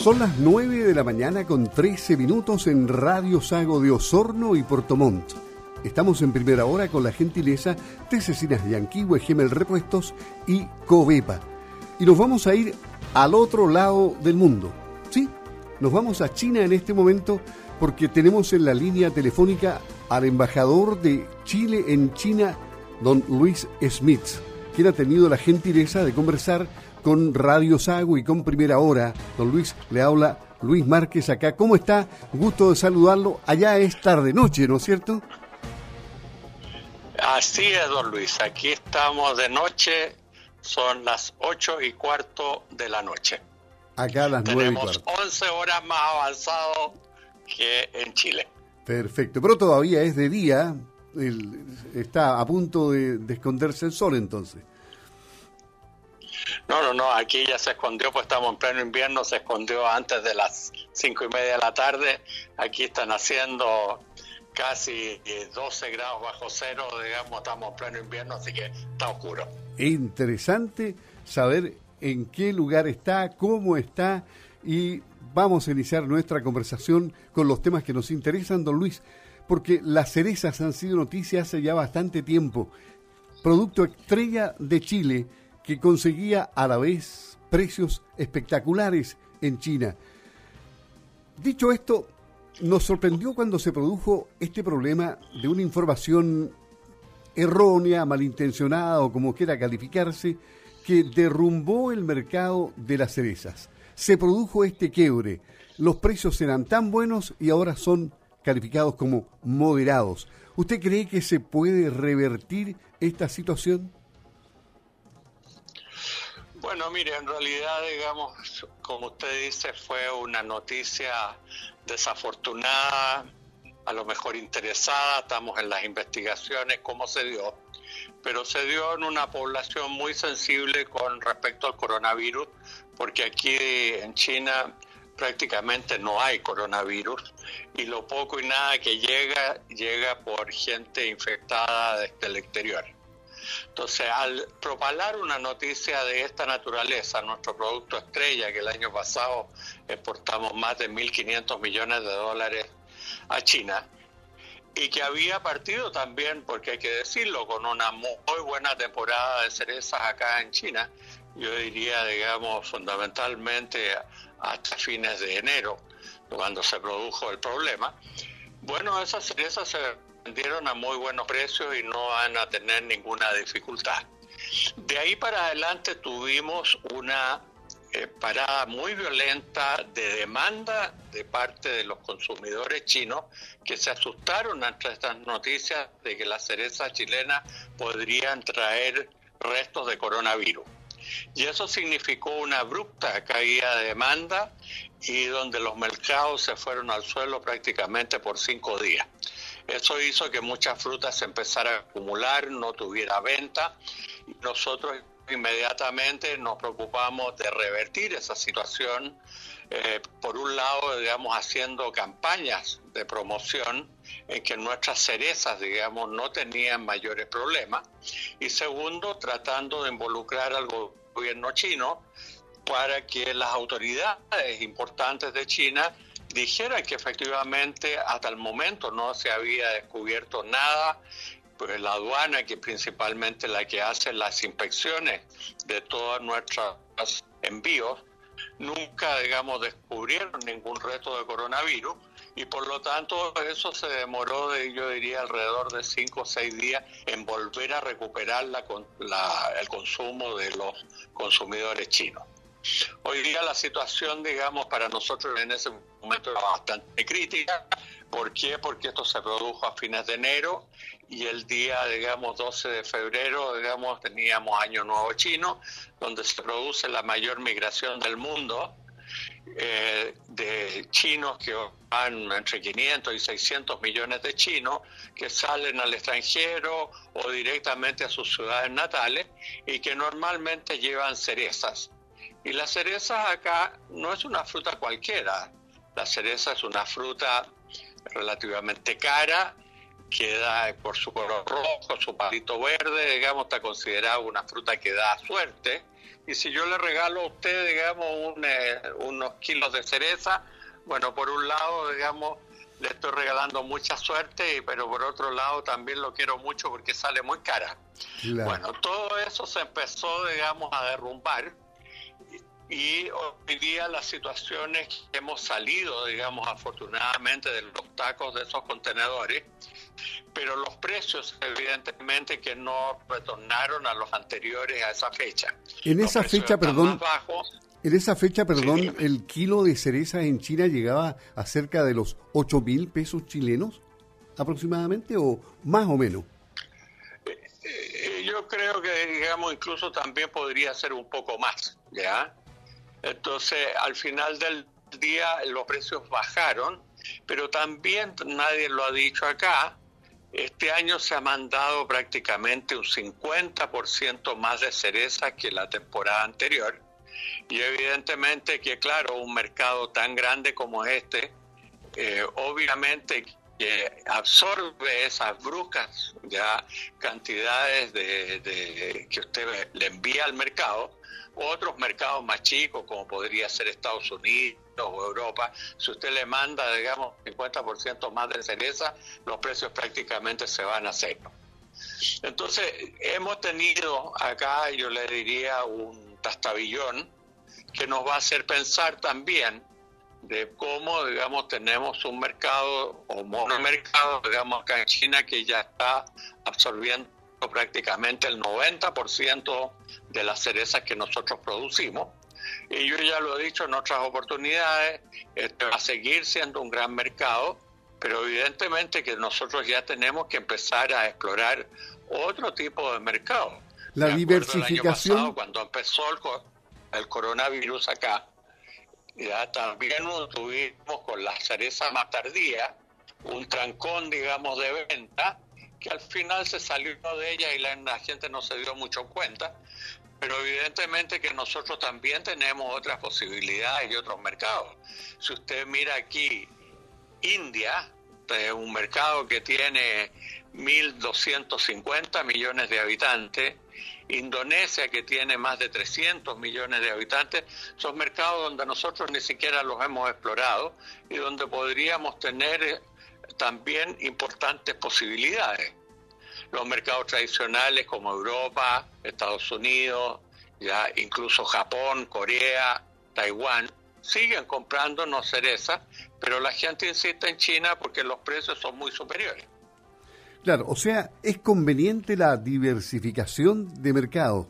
Son las 9 de la mañana con 13 minutos en Radio Sago de Osorno y Portomont. Estamos en primera hora con la gentileza de Cecinas Yanquihue, Gemel Repuestos y Covepa. Y nos vamos a ir al otro lado del mundo. Sí, nos vamos a China en este momento porque tenemos en la línea telefónica al embajador de Chile en China, don Luis Smith, quien ha tenido la gentileza de conversar con Radio Sago y con Primera Hora. Don Luis, le habla Luis Márquez acá. ¿Cómo está? Gusto de saludarlo. Allá es tarde noche, ¿no es cierto? Así es, don Luis. Aquí estamos de noche. Son las ocho y cuarto de la noche. Acá a las nueve Tenemos 11 horas más avanzado que en Chile. Perfecto, pero todavía es de día. está a punto de, de esconderse el sol entonces. No, no, no, aquí ya se escondió, pues estamos en pleno invierno, se escondió antes de las cinco y media de la tarde. Aquí están haciendo casi 12 eh, grados bajo cero, digamos, estamos en pleno invierno, así que está oscuro. Interesante saber en qué lugar está, cómo está y vamos a iniciar nuestra conversación con los temas que nos interesan, don Luis, porque las cerezas han sido noticias hace ya bastante tiempo. Producto estrella de Chile que conseguía a la vez precios espectaculares en China. Dicho esto, nos sorprendió cuando se produjo este problema de una información errónea, malintencionada o como quiera calificarse, que derrumbó el mercado de las cerezas. Se produjo este quiebre. Los precios eran tan buenos y ahora son calificados como moderados. ¿Usted cree que se puede revertir esta situación? Bueno, mire, en realidad, digamos, como usted dice, fue una noticia desafortunada, a lo mejor interesada, estamos en las investigaciones, cómo se dio, pero se dio en una población muy sensible con respecto al coronavirus, porque aquí en China prácticamente no hay coronavirus y lo poco y nada que llega llega por gente infectada desde el exterior. Entonces, al propalar una noticia de esta naturaleza, nuestro producto estrella, que el año pasado exportamos más de 1.500 millones de dólares a China, y que había partido también, porque hay que decirlo, con una muy buena temporada de cerezas acá en China, yo diría, digamos, fundamentalmente hasta fines de enero, cuando se produjo el problema. Bueno, esas cerezas se vendieron a muy buenos precios y no van a tener ninguna dificultad. De ahí para adelante tuvimos una eh, parada muy violenta de demanda de parte de los consumidores chinos que se asustaron ante estas noticias de que las cerezas chilenas podrían traer restos de coronavirus. Y eso significó una abrupta caída de demanda y donde los mercados se fueron al suelo prácticamente por cinco días. Eso hizo que muchas frutas se empezaran a acumular, no tuviera venta. Nosotros inmediatamente nos preocupamos de revertir esa situación, eh, por un lado, digamos, haciendo campañas de promoción en que nuestras cerezas, digamos, no tenían mayores problemas, y segundo, tratando de involucrar al gobierno chino para que las autoridades importantes de China dijera que efectivamente hasta el momento no se había descubierto nada, pues la aduana, que principalmente la que hace las inspecciones de todos nuestros envíos, nunca, digamos, descubrieron ningún reto de coronavirus y por lo tanto eso se demoró, de, yo diría, alrededor de cinco o seis días en volver a recuperar la, el consumo de los consumidores chinos. Hoy día la situación, digamos, para nosotros en ese era bastante crítica. ¿Por qué? Porque esto se produjo a fines de enero y el día, digamos, 12 de febrero, digamos, teníamos Año Nuevo Chino, donde se produce la mayor migración del mundo eh, de chinos que van entre 500 y 600 millones de chinos que salen al extranjero o directamente a sus ciudades natales y que normalmente llevan cerezas y la cereza acá no es una fruta cualquiera. La cereza es una fruta relativamente cara que da por su color rojo, su palito verde, digamos, está considerado una fruta que da suerte. Y si yo le regalo a usted, digamos, eh, unos kilos de cereza, bueno, por un lado, digamos, le estoy regalando mucha suerte, pero por otro lado también lo quiero mucho porque sale muy cara. Bueno, todo eso se empezó, digamos, a derrumbar y hoy día las situaciones que hemos salido, digamos, afortunadamente de los tacos de esos contenedores, pero los precios evidentemente que no retornaron a los anteriores a esa fecha. En esa fecha, perdón, en esa fecha, perdón, el kilo de cereza en China llegaba a cerca de los 8 mil pesos chilenos aproximadamente o más o menos. Eh, eh, yo creo que, digamos, incluso también podría ser un poco más, ¿ya? Entonces, al final del día los precios bajaron, pero también nadie lo ha dicho acá, este año se ha mandado prácticamente un 50% más de cereza que la temporada anterior. Y evidentemente que, claro, un mercado tan grande como este, eh, obviamente que absorbe esas bruscas ya cantidades de, que usted le envía al mercado, otros mercados más chicos como podría ser Estados Unidos o Europa, si usted le manda, digamos, 50% más de cereza, los precios prácticamente se van a cero. Entonces, hemos tenido acá, yo le diría, un tastabillón que nos va a hacer pensar también de cómo, digamos, tenemos un mercado o monomercado, digamos, acá en China que ya está absorbiendo prácticamente el 90% de las cerezas que nosotros producimos. Y yo ya lo he dicho en otras oportunidades, este va a seguir siendo un gran mercado, pero evidentemente que nosotros ya tenemos que empezar a explorar otro tipo de mercado. La diversificación. cuando empezó el, el coronavirus acá, ya también tuvimos con la cereza más tardía un trancón, digamos, de venta, que al final se salió de ella y la, gente no se dio mucho cuenta, pero evidentemente que nosotros también tenemos otras posibilidades y otros mercados. Si usted mira aquí, India, es un mercado que tiene 1.250 millones de habitantes, Indonesia, que tiene más de 300 millones de habitantes, son mercados donde nosotros ni siquiera los hemos explorado y donde podríamos tener eh, también importantes posibilidades. Los mercados tradicionales como Europa, Estados Unidos, ya incluso Japón, Corea, Taiwán, siguen comprándonos cereza, pero la gente insiste en China porque los precios son muy superiores. Claro, o sea, es conveniente la diversificación de mercado,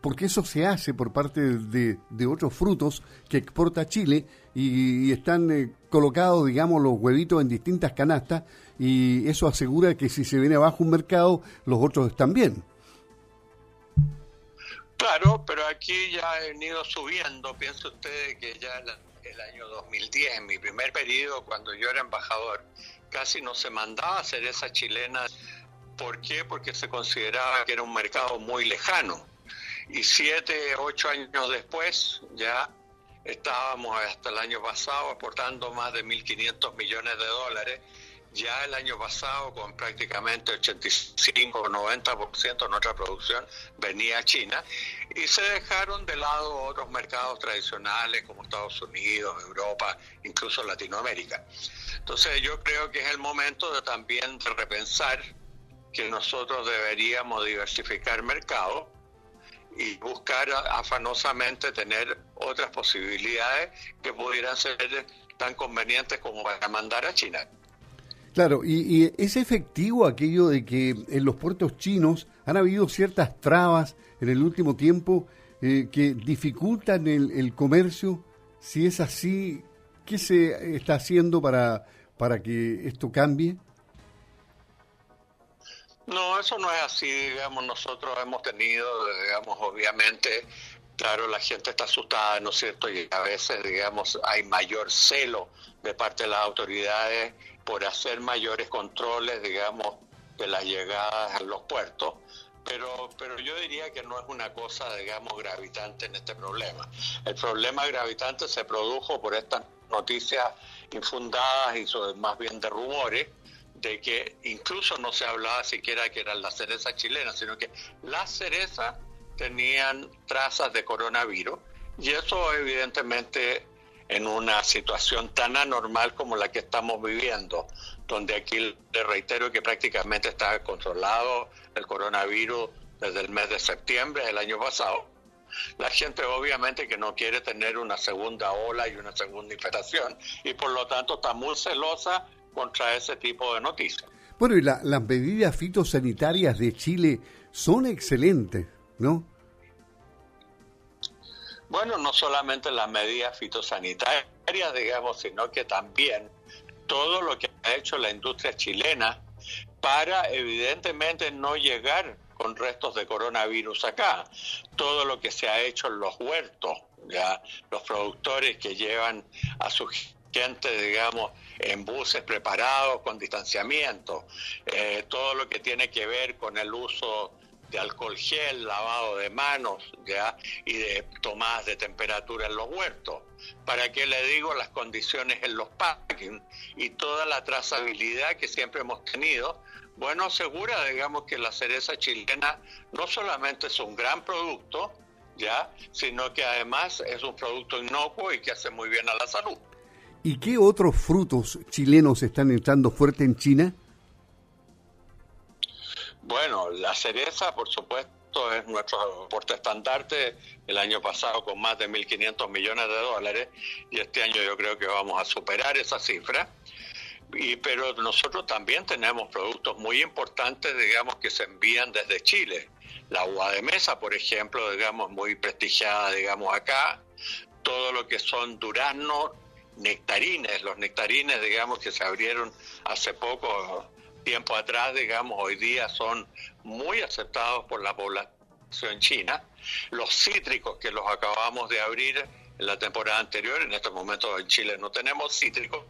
porque eso se hace por parte de, otros frutos que exporta Chile y, están eh, colocados, digamos, los huevitos en distintas canastas y eso asegura que si se viene abajo un mercado, los otros están bien. Claro, pero aquí ya ha venido subiendo. Piensa usted que ya el año 2010, en mi primer periodo, cuando yo era embajador, casi no se mandaba cereza chilena. ¿Por qué? Porque se consideraba que era un mercado muy lejano. Y siete, ocho años después ya estábamos hasta el año pasado aportando más de 1.500 millones de dólares. Ya el año pasado, con prácticamente 85 o 90% de nuestra producción venía a China y se dejaron de lado otros mercados tradicionales como Estados Unidos, Europa, incluso Latinoamérica. Entonces yo creo que es el momento de también repensar que nosotros deberíamos diversificar mercado y buscar afanosamente tener otras posibilidades que pudieran ser tan convenientes como para mandar a China. Claro, y, es efectivo aquello de que en los puertos chinos han habido ciertas trabas en el último tiempo eh, que dificultan el comercio. Si es así, ¿Qué se está haciendo para, para que esto cambie? No, eso no es así, digamos, nosotros hemos tenido, digamos, obviamente, claro, la gente está asustada, ¿no es cierto? Y a veces, digamos, hay mayor celo de parte de las autoridades por hacer mayores controles, digamos, de las llegadas a los puertos pero, pero yo diría que no es una cosa, digamos, gravitante en este problema. El problema gravitante se produjo por estas noticias infundadas y más bien de rumores, de que incluso no se hablaba siquiera que eran las cerezas chilenas, sino que las cerezas tenían trazas de coronavirus y eso evidentemente en una situación tan anormal como la que estamos viviendo, donde aquí le reitero que prácticamente está controlado el coronavirus desde el mes de septiembre del año pasado. La gente obviamente que no quiere tener una segunda ola y una segunda infectación y por lo tanto está muy celosa contra ese tipo de noticias. Bueno, y las medidas fitosanitarias de Chile son excelentes, ¿no? Bueno, no solamente las medidas fitosanitarias, digamos, sino que también todo lo que ha hecho la industria chilena para evidentemente no llegar con restos de coronavirus acá. Todo lo que se ha hecho en los huertos, ya los productores que llevan a su gente, digamos, en buses preparados con distanciamiento, eh, todo lo que tiene que ver con el uso de alcohol gel, lavado de manos ¿ya? y de tomadas de temperatura en los huertos. ¿Para qué le digo las condiciones en los packing y toda la trazabilidad que siempre hemos tenido? Bueno, asegura, digamos, que la cereza chilena no solamente es un gran producto, ¿ya? sino que además es un producto inocuo y que hace muy bien a la salud. ¿Y qué otros frutos chilenos están entrando fuerte en China? Bueno, la cereza, por supuesto, es nuestro aporte estandarte el año pasado con más de 1.500 millones de dólares y este año yo creo que vamos a superar esa cifra. Y, pero nosotros también tenemos productos muy importantes, digamos, que se envían desde Chile. La uva de mesa, por ejemplo, digamos, muy prestigiada, digamos, acá. Todo lo que son duraznos, nectarines, los nectarines, digamos, que se abrieron hace poco tiempo atrás, digamos, hoy día son muy aceptados por la población china. Los cítricos que los acabamos de abrir en la temporada anterior, en este momento en Chile no tenemos cítricos,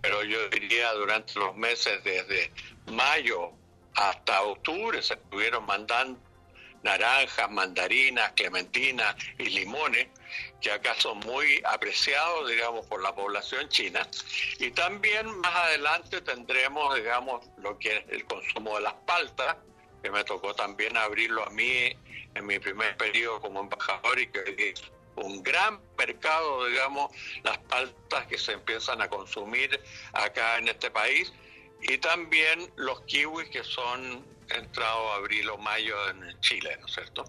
pero yo diría durante los meses desde mayo hasta octubre se estuvieron mandando naranjas, mandarinas, clementinas y limones, que acá son muy apreciados, digamos, por la población china. Y también más adelante tendremos, digamos, lo que es el consumo de las paltas, que me tocó también abrirlo a mí en mi primer periodo como embajador y que es un gran mercado, digamos, las paltas que se empiezan a consumir acá en este país y también los kiwis que son entrado abril o mayo en Chile, ¿no es cierto?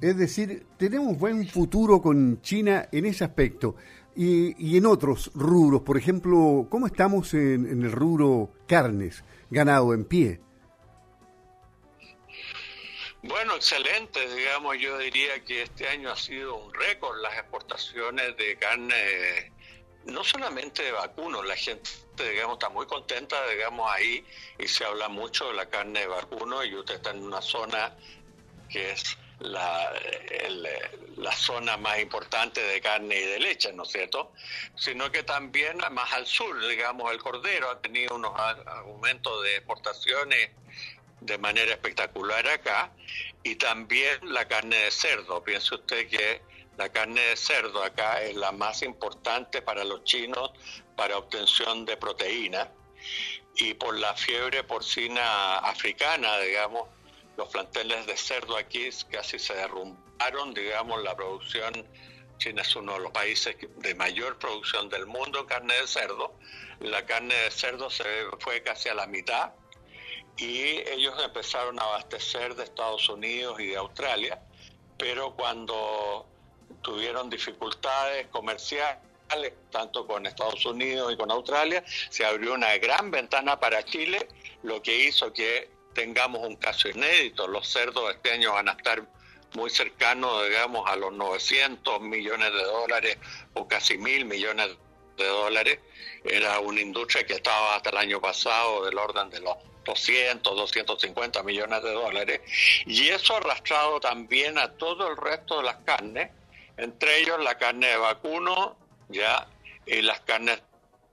Es decir, tenemos buen futuro con China en ese aspecto. Y, en otros rubros, por ejemplo, ¿cómo estamos en, en el rubro carnes, ganado en pie? Bueno, excelente, digamos, yo diría que este año ha sido un récord las exportaciones de carne no solamente de vacunos, la gente, digamos, está muy contenta, digamos, ahí y se habla mucho de la carne de vacuno y usted está en una zona que es la, la zona más importante de carne y de leche, ¿no es cierto? Sino que también más al sur, digamos, el cordero ha tenido unos aumentos de exportaciones de manera espectacular acá y también la carne de cerdo. Piense usted que la carne de cerdo acá es la más importante para los chinos para obtención de proteína. Y por la fiebre porcina africana, digamos, los planteles de cerdo aquí casi se derrumbaron, digamos, la producción, China es uno de los países de mayor producción del mundo en carne de cerdo, la carne de cerdo se fue casi a la mitad y ellos empezaron a abastecer de Estados Unidos y de Australia, pero cuando tuvieron dificultades comerciales tanto con Estados Unidos y con Australia, se abrió una gran ventana para Chile, lo que hizo que tengamos un caso inédito. Los cerdos este año van a estar muy cercanos, digamos, a los 900 millones de dólares o casi mil millones de dólares. Era una industria que estaba hasta el año pasado del orden de los 200, 250 millones de dólares. Y eso ha arrastrado también a todo el resto de las carnes entre ellos la carne de vacuno, ya, y las carnes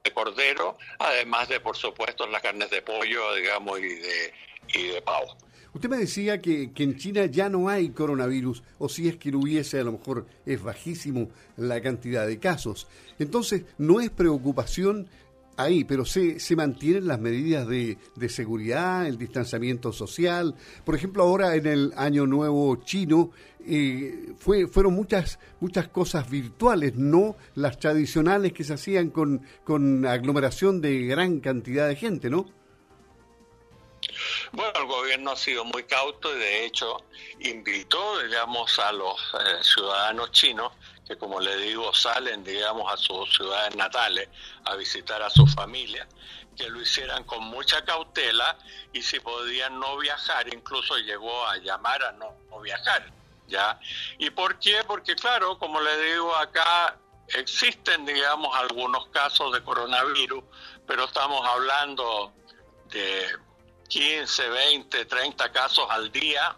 de cordero, además de, por supuesto, las carnes de pollo, digamos, y de, y de pavo. Usted me decía que, que, en China ya no hay coronavirus, o si es que lo hubiese, a lo mejor es bajísimo la cantidad de casos. Entonces, ¿no es preocupación ahí, pero se, se mantienen las medidas de, de, seguridad, el distanciamiento social. Por ejemplo, ahora en el Año Nuevo chino eh, fue, fueron muchas, muchas cosas virtuales, no las tradicionales que se hacían con, con aglomeración de gran cantidad de gente, ¿no? Bueno, el gobierno ha sido muy cauto y de hecho invitó, digamos, a los eh, ciudadanos chinos que, como le digo, salen, digamos, a sus ciudades natales a visitar a su familia, que lo hicieran con mucha cautela y si podían no viajar, incluso llegó a llamar a no viajar, ¿ya? ¿Y por qué? Porque, claro, como le digo acá, existen, digamos, algunos casos de coronavirus, pero estamos hablando de 15, 20, 30 casos al día,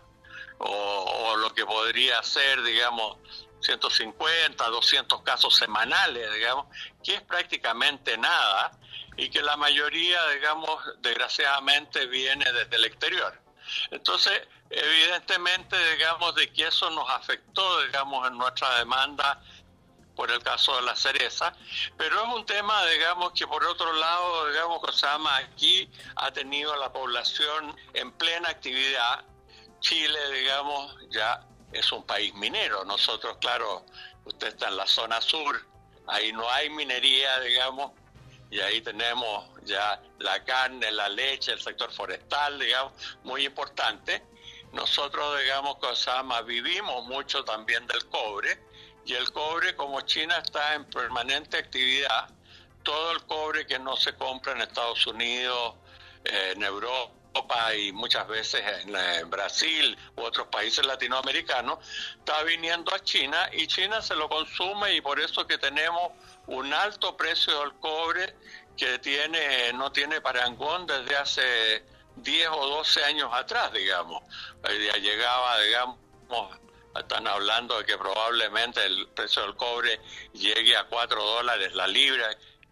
o, lo que podría ser, digamos, 150, 200 casos semanales, digamos, que es prácticamente nada y que la mayoría, digamos, desgraciadamente viene desde el exterior. Entonces, evidentemente, digamos, de que eso nos afectó, digamos, en nuestra demanda por el caso de la cereza, pero es un tema, digamos, que por otro lado, digamos, Cosama aquí ha tenido la población en plena actividad. Chile, digamos, ya es un país minero. Nosotros, claro, usted está en la zona sur, ahí no hay minería, digamos, y ahí tenemos ya la carne, la leche, el sector forestal, digamos, muy importante. Nosotros, digamos, Cosama, vivimos mucho también del cobre y el cobre, como China está en permanente actividad, todo el cobre que no se compra en Estados Unidos, eh, en Europa y muchas veces en, Brasil u otros países latinoamericanos, está viniendo a China y China se lo consume y por eso que tenemos un alto precio del cobre que tiene no tiene parangón desde hace 10 o 12 años atrás, digamos. Ya llegaba, digamos, están hablando de que probablemente el precio del cobre llegue a 4 dólares la libra,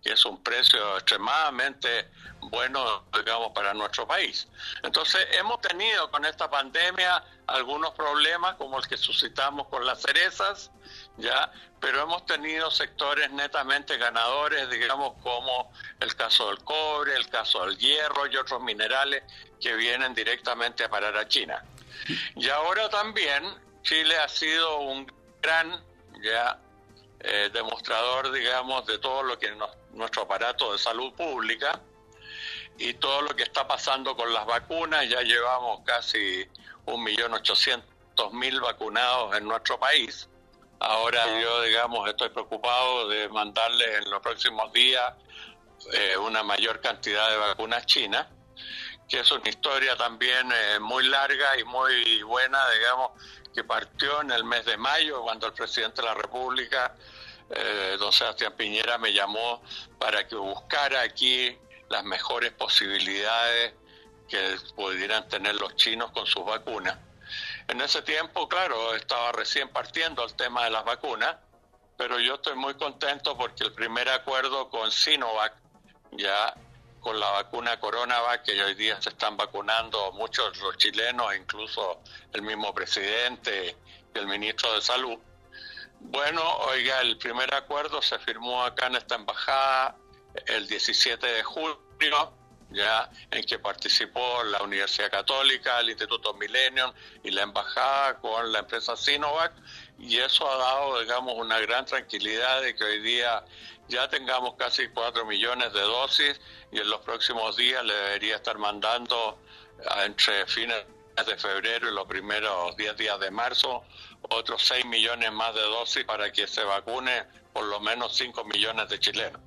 que es un precio extremadamente bueno, digamos, para nuestro país. Entonces, hemos tenido con esta pandemia algunos problemas, como el que suscitamos con las cerezas, ya, pero hemos tenido sectores netamente ganadores, digamos, como el caso del cobre, el caso del hierro y otros minerales que vienen directamente a parar a China. Y ahora también Chile ha sido un gran ya eh, demostrador, digamos, de todo lo que es nuestro aparato de salud pública y todo lo que está pasando con las vacunas. Ya llevamos casi un millón ochocientos mil vacunados en nuestro país. Ahora yo, digamos, estoy preocupado de mandarles en los próximos días eh, una mayor cantidad de vacunas chinas, que es una historia también eh, muy larga y muy buena, digamos, que partió en el mes de mayo, cuando el presidente de la República, eh, don Sebastián Piñera, me llamó para que buscara aquí las mejores posibilidades que pudieran tener los chinos con sus vacunas. En ese tiempo, claro, estaba recién partiendo el tema de las vacunas, pero yo estoy muy contento porque el primer acuerdo con Sinovac ya con la vacuna CoronaVac, que hoy día se están vacunando muchos los chilenos, incluso el mismo presidente y el ministro de Salud. Bueno, oiga, el primer acuerdo se firmó acá en esta embajada el 17 de julio, ya en que participó la Universidad Católica, el Instituto Millennium y la embajada con la empresa Sinovac, y eso ha dado, digamos, una gran tranquilidad de que hoy día ya tengamos casi 4 millones de dosis y en los próximos días le debería estar mandando entre fines de febrero y los primeros 10 días de marzo otros 6 millones más de dosis para que se vacune por lo menos 5 millones de chilenos.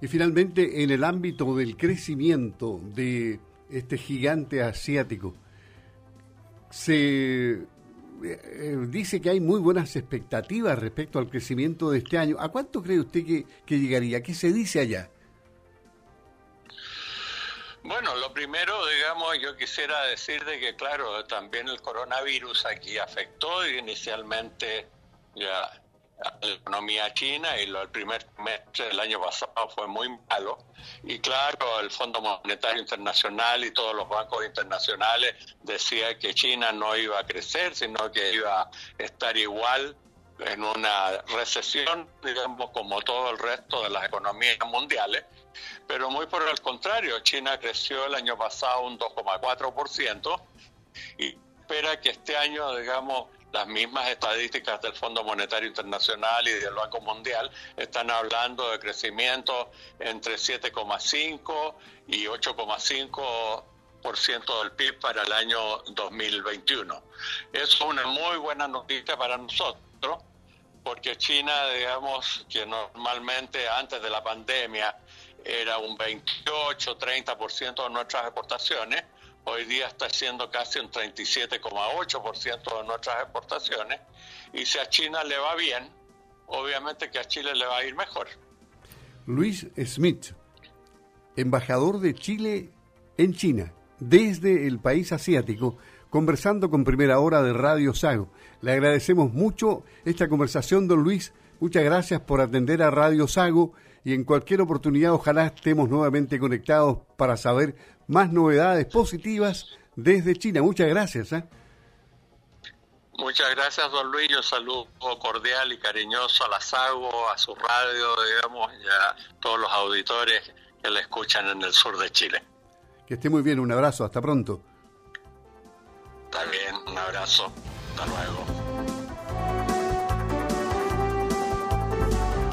Y finalmente, en el ámbito del crecimiento de este gigante asiático, se eh, dice que hay muy buenas expectativas respecto al crecimiento de este año. ¿A cuánto cree usted que, que llegaría? ¿Qué se dice allá? Bueno, lo primero, digamos, yo quisiera decir de que, claro, también el coronavirus aquí afectó inicialmente ya la economía china y lo, el primer semestre del año pasado fue muy malo. Y claro, el Fondo Monetario Internacional y todos los bancos internacionales decían que China no iba a crecer, sino que iba a estar igual en una recesión, digamos, como todo el resto de las economías mundiales. Pero muy por el contrario, China creció el año pasado un 2,4% y espera que este año, digamos, las mismas estadísticas del Fondo Monetario Internacional y del Banco Mundial están hablando de crecimiento entre 7,5 y 8,5% del PIB para el año 2021. Eso es una muy buena noticia para nosotros, porque China, digamos, que normalmente antes de la pandemia era un 28-30% de nuestras exportaciones, hoy día está siendo casi un 37,8% de nuestras exportaciones, y si a China le va bien, obviamente que a Chile le va a ir mejor. Luis Smith, embajador de Chile en China, desde el país asiático, conversando con Primera Hora de Radio Sago. Le agradecemos mucho esta conversación, don Luis. Muchas gracias por atender a Radio Sago y en cualquier oportunidad ojalá estemos nuevamente conectados para saber más novedades positivas desde China. Muchas gracias. ¿eh? Muchas gracias, don Luis. Un saludo cordial y cariñoso a la SAGO, a su radio, digamos, y a todos los auditores que le escuchan en el sur de Chile. Que esté muy bien. Un abrazo. Hasta pronto. Está bien. Un abrazo. Hasta luego.